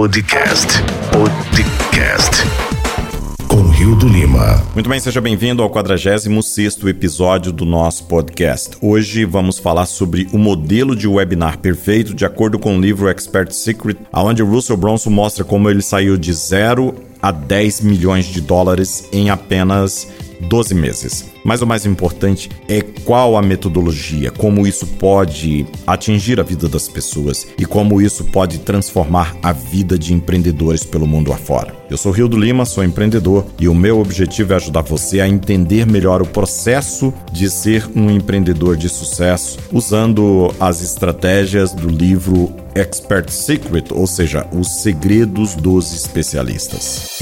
Podcast. Podcast. Com Rio do Lima. Muito bem, seja bem-vindo ao 46 episódio do nosso podcast. Hoje vamos falar sobre o modelo de webinar perfeito de acordo com o livro Expert Secret, onde Russell Bronson mostra como ele saiu de zero a 10 milhões de dólares em apenas 12 meses. Mas o mais importante é qual a metodologia, como isso pode atingir a vida das pessoas e como isso pode transformar a vida de empreendedores pelo mundo afora. Eu sou Rio do Lima, sou empreendedor e o meu objetivo é ajudar você a entender melhor o processo de ser um empreendedor de sucesso usando as estratégias do livro Expert Secret, ou seja, os segredos dos especialistas.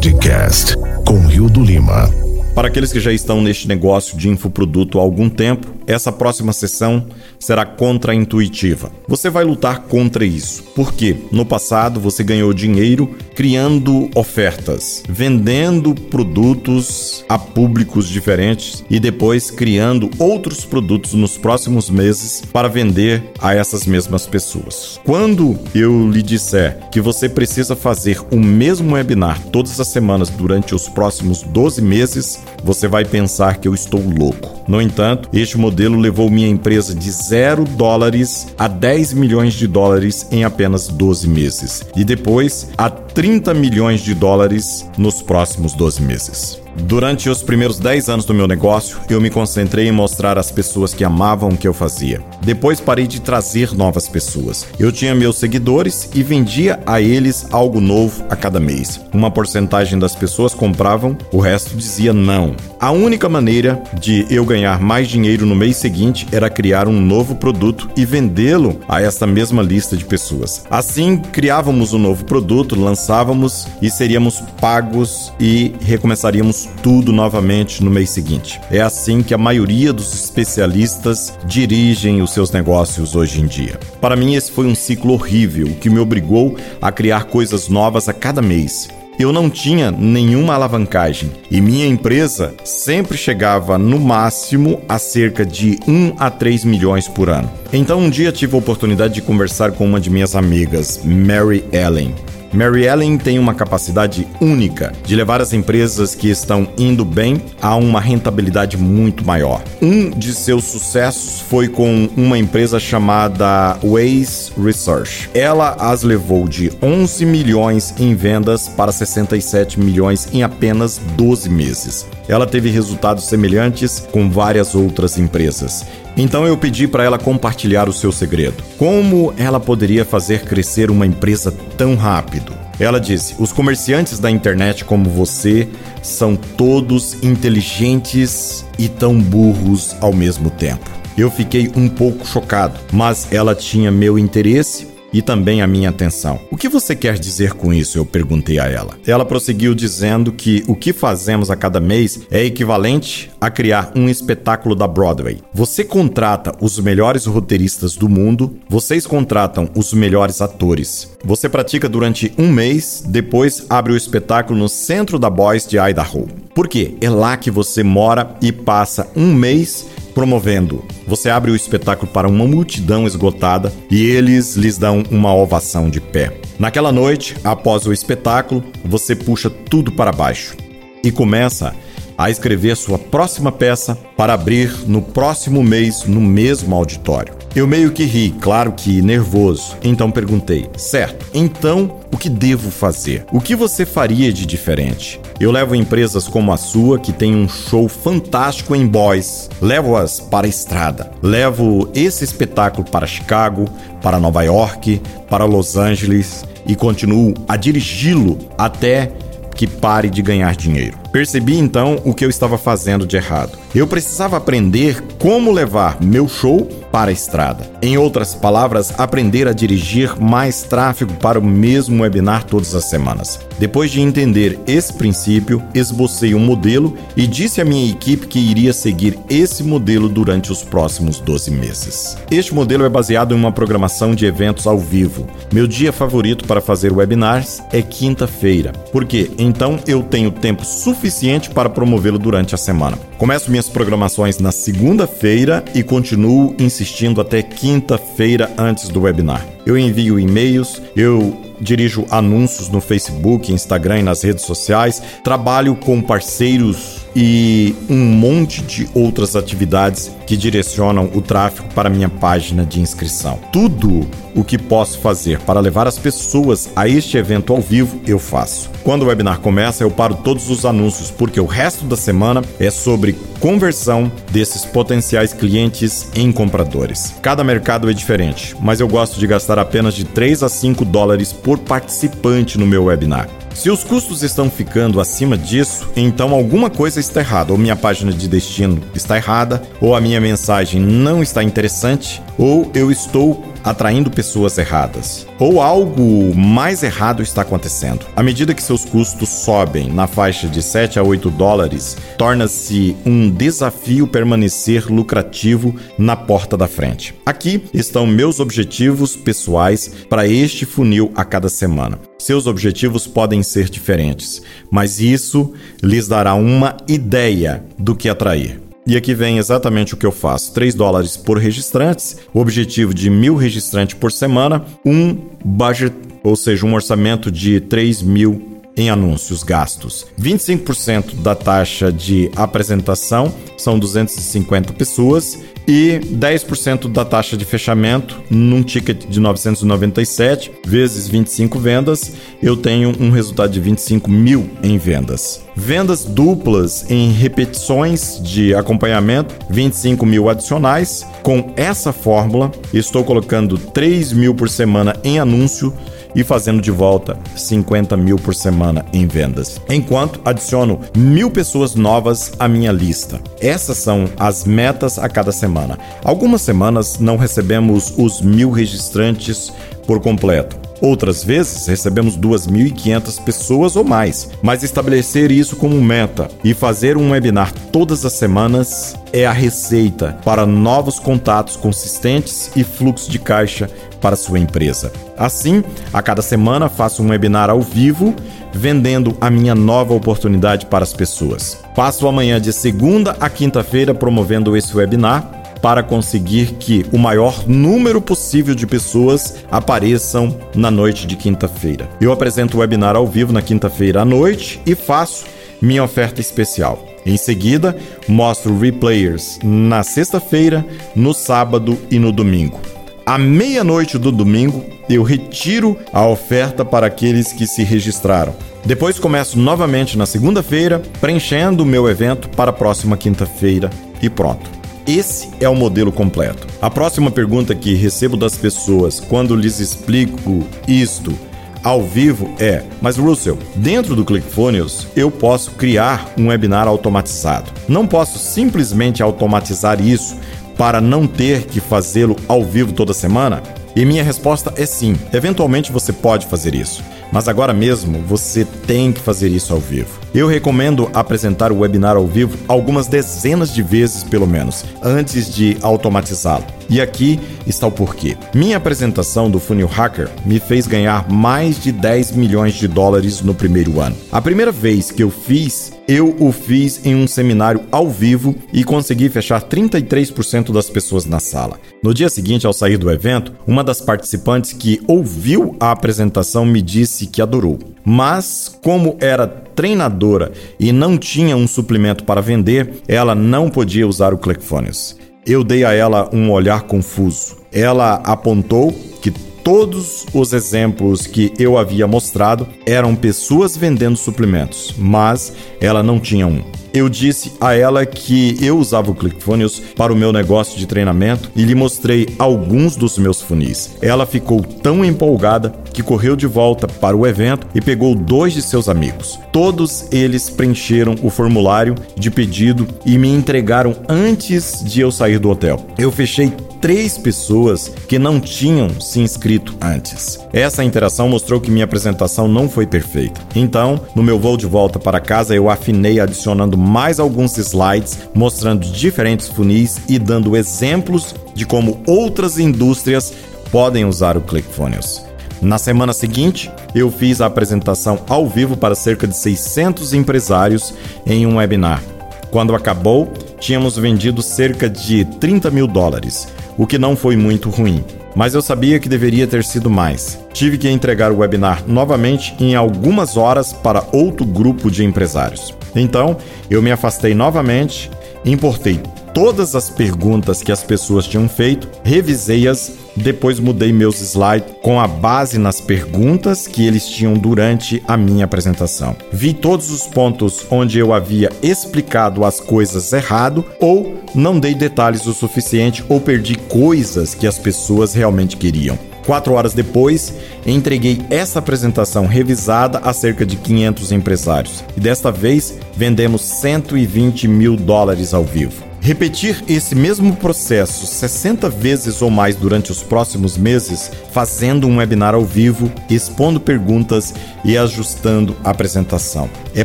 Podcast com Rio do Lima. Para aqueles que já estão neste negócio de infoproduto há algum tempo, essa próxima sessão será contraintuitiva. Você vai lutar contra isso, porque no passado você ganhou dinheiro criando ofertas, vendendo produtos a públicos diferentes e depois criando outros produtos nos próximos meses para vender a essas mesmas pessoas. Quando eu lhe disser que você precisa fazer o mesmo webinar todas as semanas durante os próximos 12 meses, você vai pensar que eu estou louco. No entanto, este modelo levou minha empresa de 0 dólares a 10 milhões de dólares em apenas 12 meses e depois a 30 milhões de dólares nos próximos 12 meses. Durante os primeiros 10 anos do meu negócio, eu me concentrei em mostrar às pessoas que amavam o que eu fazia. Depois parei de trazer novas pessoas. Eu tinha meus seguidores e vendia a eles algo novo a cada mês. Uma porcentagem das pessoas compravam, o resto dizia não. A única maneira de eu ganhar mais dinheiro no mês seguinte era criar um novo produto e vendê-lo a esta mesma lista de pessoas. Assim, criávamos um novo produto, lançávamos e seríamos pagos e recomeçaríamos tudo novamente no mês seguinte. É assim que a maioria dos especialistas dirigem os seus negócios hoje em dia. Para mim, esse foi um ciclo horrível que me obrigou a criar coisas novas a cada mês. Eu não tinha nenhuma alavancagem e minha empresa sempre chegava no máximo a cerca de 1 a 3 milhões por ano. Então um dia tive a oportunidade de conversar com uma de minhas amigas, Mary Ellen. Mary Ellen tem uma capacidade única de levar as empresas que estão indo bem a uma rentabilidade muito maior. Um de seus sucessos foi com uma empresa chamada Waze Research. Ela as levou de 11 milhões em vendas para 67 milhões em apenas 12 meses. Ela teve resultados semelhantes com várias outras empresas. Então eu pedi para ela compartilhar o seu segredo. Como ela poderia fazer crescer uma empresa tão rápido? Ela disse: os comerciantes da internet como você são todos inteligentes e tão burros ao mesmo tempo. Eu fiquei um pouco chocado, mas ela tinha meu interesse e também a minha atenção. O que você quer dizer com isso? Eu perguntei a ela. Ela prosseguiu dizendo que o que fazemos a cada mês é equivalente a criar um espetáculo da Broadway. Você contrata os melhores roteiristas do mundo, vocês contratam os melhores atores. Você pratica durante um mês, depois abre o espetáculo no centro da Boise de Idaho. Por quê? É lá que você mora e passa um mês promovendo. Você abre o espetáculo para uma multidão esgotada e eles lhes dão uma ovação de pé. Naquela noite, após o espetáculo, você puxa tudo para baixo e começa a escrever sua próxima peça para abrir no próximo mês no mesmo auditório. Eu meio que ri, claro que nervoso. Então perguntei: certo, então o que devo fazer? O que você faria de diferente? Eu levo empresas como a sua, que tem um show fantástico em Boys, levo-as para a estrada. Levo esse espetáculo para Chicago, para Nova York, para Los Angeles e continuo a dirigi-lo até que pare de ganhar dinheiro. Percebi então o que eu estava fazendo de errado. Eu precisava aprender como levar meu show para a estrada. Em outras palavras, aprender a dirigir mais tráfego para o mesmo webinar todas as semanas. Depois de entender esse princípio, esbocei um modelo e disse à minha equipe que iria seguir esse modelo durante os próximos 12 meses. Este modelo é baseado em uma programação de eventos ao vivo. Meu dia favorito para fazer webinars é quinta-feira, porque então eu tenho tempo suficiente para promovê-lo durante a semana. Começo minhas minhas programações na segunda-feira e continuo insistindo até quinta-feira antes do webinar. Eu envio e-mails, eu dirijo anúncios no Facebook, Instagram e nas redes sociais, trabalho com parceiros e um monte de outras atividades que direcionam o tráfego para minha página de inscrição. Tudo o que posso fazer para levar as pessoas a este evento ao vivo, eu faço. Quando o webinar começa, eu paro todos os anúncios, porque o resto da semana é sobre conversão desses potenciais clientes em compradores. Cada mercado é diferente, mas eu gosto de gastar apenas de 3 a 5 dólares por participante no meu webinar. Se os custos estão ficando acima disso, então alguma coisa está errada. Ou minha página de destino está errada, ou a minha mensagem não está interessante, ou eu estou atraindo pessoas erradas. Ou algo mais errado está acontecendo. À medida que seus custos sobem na faixa de 7 a 8 dólares, torna-se um desafio permanecer lucrativo na porta da frente. Aqui estão meus objetivos pessoais para este funil a cada semana. Seus objetivos podem ser diferentes, mas isso lhes dará uma ideia do que atrair. E aqui vem exatamente o que eu faço: 3 dólares por registrantes, objetivo de mil registrantes por semana, um budget, ou seja, um orçamento de 3 mil em anúncios gastos. 25% da taxa de apresentação são 250 pessoas e 10% da taxa de fechamento num ticket de 997 vezes 25 vendas, eu tenho um resultado de 25 mil em vendas. Vendas duplas em repetições de acompanhamento, 25 mil adicionais. Com essa fórmula, estou colocando 3 mil por semana em anúncio e fazendo de volta 50 mil por semana em vendas. Enquanto adiciono mil pessoas novas à minha lista. Essas são as metas a cada semana. Algumas semanas não recebemos os mil registrantes por completo. Outras vezes recebemos 2.500 pessoas ou mais, mas estabelecer isso como meta e fazer um webinar todas as semanas é a receita para novos contatos consistentes e fluxo de caixa para sua empresa. Assim, a cada semana faço um webinar ao vivo vendendo a minha nova oportunidade para as pessoas. Passo amanhã de segunda a quinta-feira promovendo esse webinar para conseguir que o maior número possível de pessoas apareçam na noite de quinta-feira. Eu apresento o webinar ao vivo na quinta-feira à noite e faço minha oferta especial. Em seguida, mostro replayers na sexta-feira, no sábado e no domingo. À meia-noite do domingo, eu retiro a oferta para aqueles que se registraram. Depois começo novamente na segunda-feira, preenchendo o meu evento para a próxima quinta-feira e pronto. Esse é o modelo completo. A próxima pergunta que recebo das pessoas quando lhes explico isto ao vivo é: Mas Russell, dentro do ClickFunnels eu posso criar um webinar automatizado. Não posso simplesmente automatizar isso para não ter que fazê-lo ao vivo toda semana? E minha resposta é sim. Eventualmente você pode fazer isso, mas agora mesmo você tem que fazer isso ao vivo. Eu recomendo apresentar o webinar ao vivo algumas dezenas de vezes pelo menos, antes de automatizá-lo. E aqui está o porquê. Minha apresentação do Funil Hacker me fez ganhar mais de 10 milhões de dólares no primeiro ano. A primeira vez que eu fiz, eu o fiz em um seminário ao vivo e consegui fechar 33% das pessoas na sala. No dia seguinte, ao sair do evento, uma das participantes que ouviu a apresentação me disse que adorou. Mas, como era treinadora e não tinha um suplemento para vender, ela não podia usar o ClickFunnels. Eu dei a ela um olhar confuso. Ela apontou que todos os exemplos que eu havia mostrado eram pessoas vendendo suplementos, mas ela não tinha um. Eu disse a ela que eu usava o ClickFunnels para o meu negócio de treinamento e lhe mostrei alguns dos meus funis. Ela ficou tão empolgada que correu de volta para o evento e pegou dois de seus amigos. Todos eles preencheram o formulário de pedido e me entregaram antes de eu sair do hotel. Eu fechei três pessoas que não tinham se inscrito antes. Essa interação mostrou que minha apresentação não foi perfeita. Então, no meu voo de volta para casa, eu afinei adicionando mais alguns slides mostrando diferentes funis e dando exemplos de como outras indústrias podem usar o ClickFunnels. Na semana seguinte, eu fiz a apresentação ao vivo para cerca de 600 empresários em um webinar. Quando acabou, tínhamos vendido cerca de 30 mil dólares, o que não foi muito ruim. Mas eu sabia que deveria ter sido mais. Tive que entregar o webinar novamente em algumas horas para outro grupo de empresários. Então, eu me afastei novamente, importei todas as perguntas que as pessoas tinham feito, revisei-as, depois mudei meus slides com a base nas perguntas que eles tinham durante a minha apresentação. Vi todos os pontos onde eu havia explicado as coisas errado ou não dei detalhes o suficiente ou perdi coisas que as pessoas realmente queriam. Quatro horas depois, entreguei essa apresentação revisada a cerca de 500 empresários e desta vez vendemos 120 mil dólares ao vivo. Repetir esse mesmo processo 60 vezes ou mais durante os próximos meses, fazendo um webinar ao vivo, expondo perguntas e ajustando a apresentação. É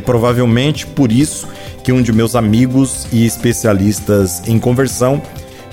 provavelmente por isso que um de meus amigos e especialistas em conversão,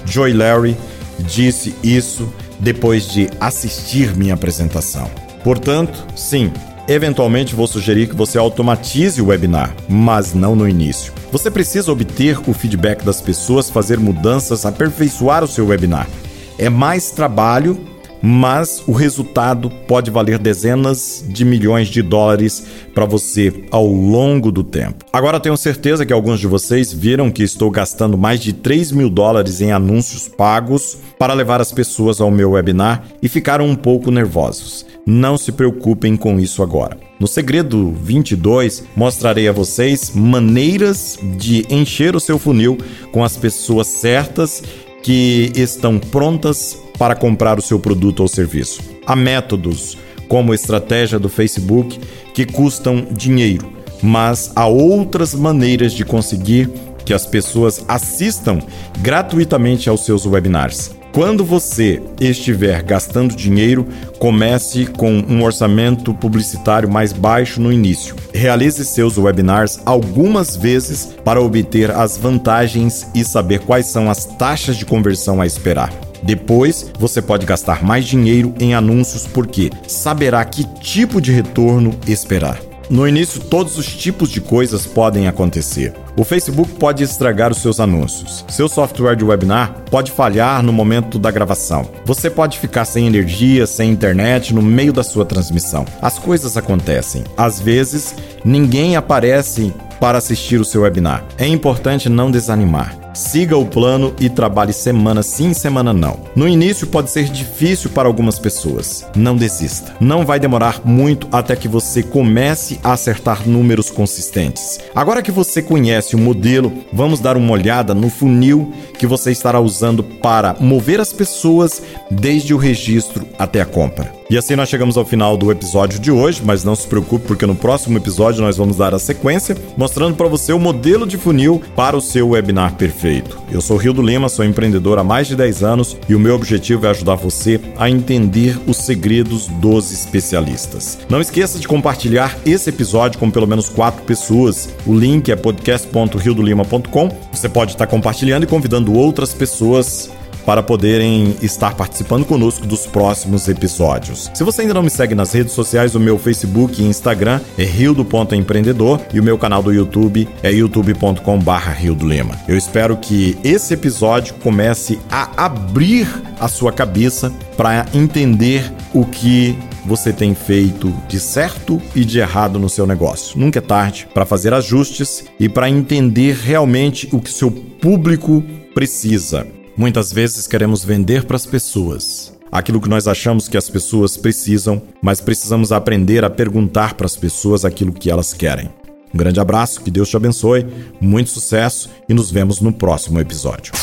Joy Larry, disse isso depois de assistir minha apresentação. Portanto, sim, Eventualmente vou sugerir que você automatize o webinar, mas não no início. Você precisa obter o feedback das pessoas, fazer mudanças, aperfeiçoar o seu webinar. É mais trabalho, mas o resultado pode valer dezenas de milhões de dólares para você ao longo do tempo. Agora tenho certeza que alguns de vocês viram que estou gastando mais de 3 mil dólares em anúncios pagos para levar as pessoas ao meu webinar e ficaram um pouco nervosos. Não se preocupem com isso agora. No segredo 22, mostrarei a vocês maneiras de encher o seu funil com as pessoas certas que estão prontas para comprar o seu produto ou serviço. Há métodos, como a estratégia do Facebook, que custam dinheiro, mas há outras maneiras de conseguir que as pessoas assistam gratuitamente aos seus webinars. Quando você estiver gastando dinheiro, comece com um orçamento publicitário mais baixo no início. Realize seus webinars algumas vezes para obter as vantagens e saber quais são as taxas de conversão a esperar. Depois, você pode gastar mais dinheiro em anúncios porque saberá que tipo de retorno esperar. No início, todos os tipos de coisas podem acontecer. O Facebook pode estragar os seus anúncios. Seu software de webinar pode falhar no momento da gravação. Você pode ficar sem energia, sem internet no meio da sua transmissão. As coisas acontecem. Às vezes, ninguém aparece para assistir o seu webinar. É importante não desanimar. Siga o plano e trabalhe semana sim, semana não. No início pode ser difícil para algumas pessoas. Não desista. Não vai demorar muito até que você comece a acertar números consistentes. Agora que você conhece o modelo, vamos dar uma olhada no funil que você estará usando para mover as pessoas desde o registro até a compra. E assim nós chegamos ao final do episódio de hoje, mas não se preocupe porque no próximo episódio nós vamos dar a sequência, mostrando para você o modelo de funil para o seu webinar perfeito. Eu sou Rio do Lima, sou empreendedor há mais de 10 anos e o meu objetivo é ajudar você a entender os segredos dos especialistas. Não esqueça de compartilhar esse episódio com pelo menos quatro pessoas. O link é podcast.riodolima.com. Você pode estar compartilhando e convidando outras pessoas para poderem estar participando conosco dos próximos episódios. Se você ainda não me segue nas redes sociais, o meu Facebook e Instagram é rio.empreendedor e o meu canal do YouTube é youtube.com/barra Lima. Eu espero que esse episódio comece a abrir a sua cabeça para entender o que você tem feito de certo e de errado no seu negócio. Nunca é tarde para fazer ajustes e para entender realmente o que seu público precisa. Muitas vezes queremos vender para as pessoas aquilo que nós achamos que as pessoas precisam, mas precisamos aprender a perguntar para as pessoas aquilo que elas querem. Um grande abraço, que Deus te abençoe, muito sucesso e nos vemos no próximo episódio.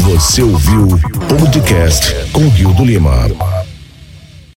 Você ouviu o podcast com Rio do Lima.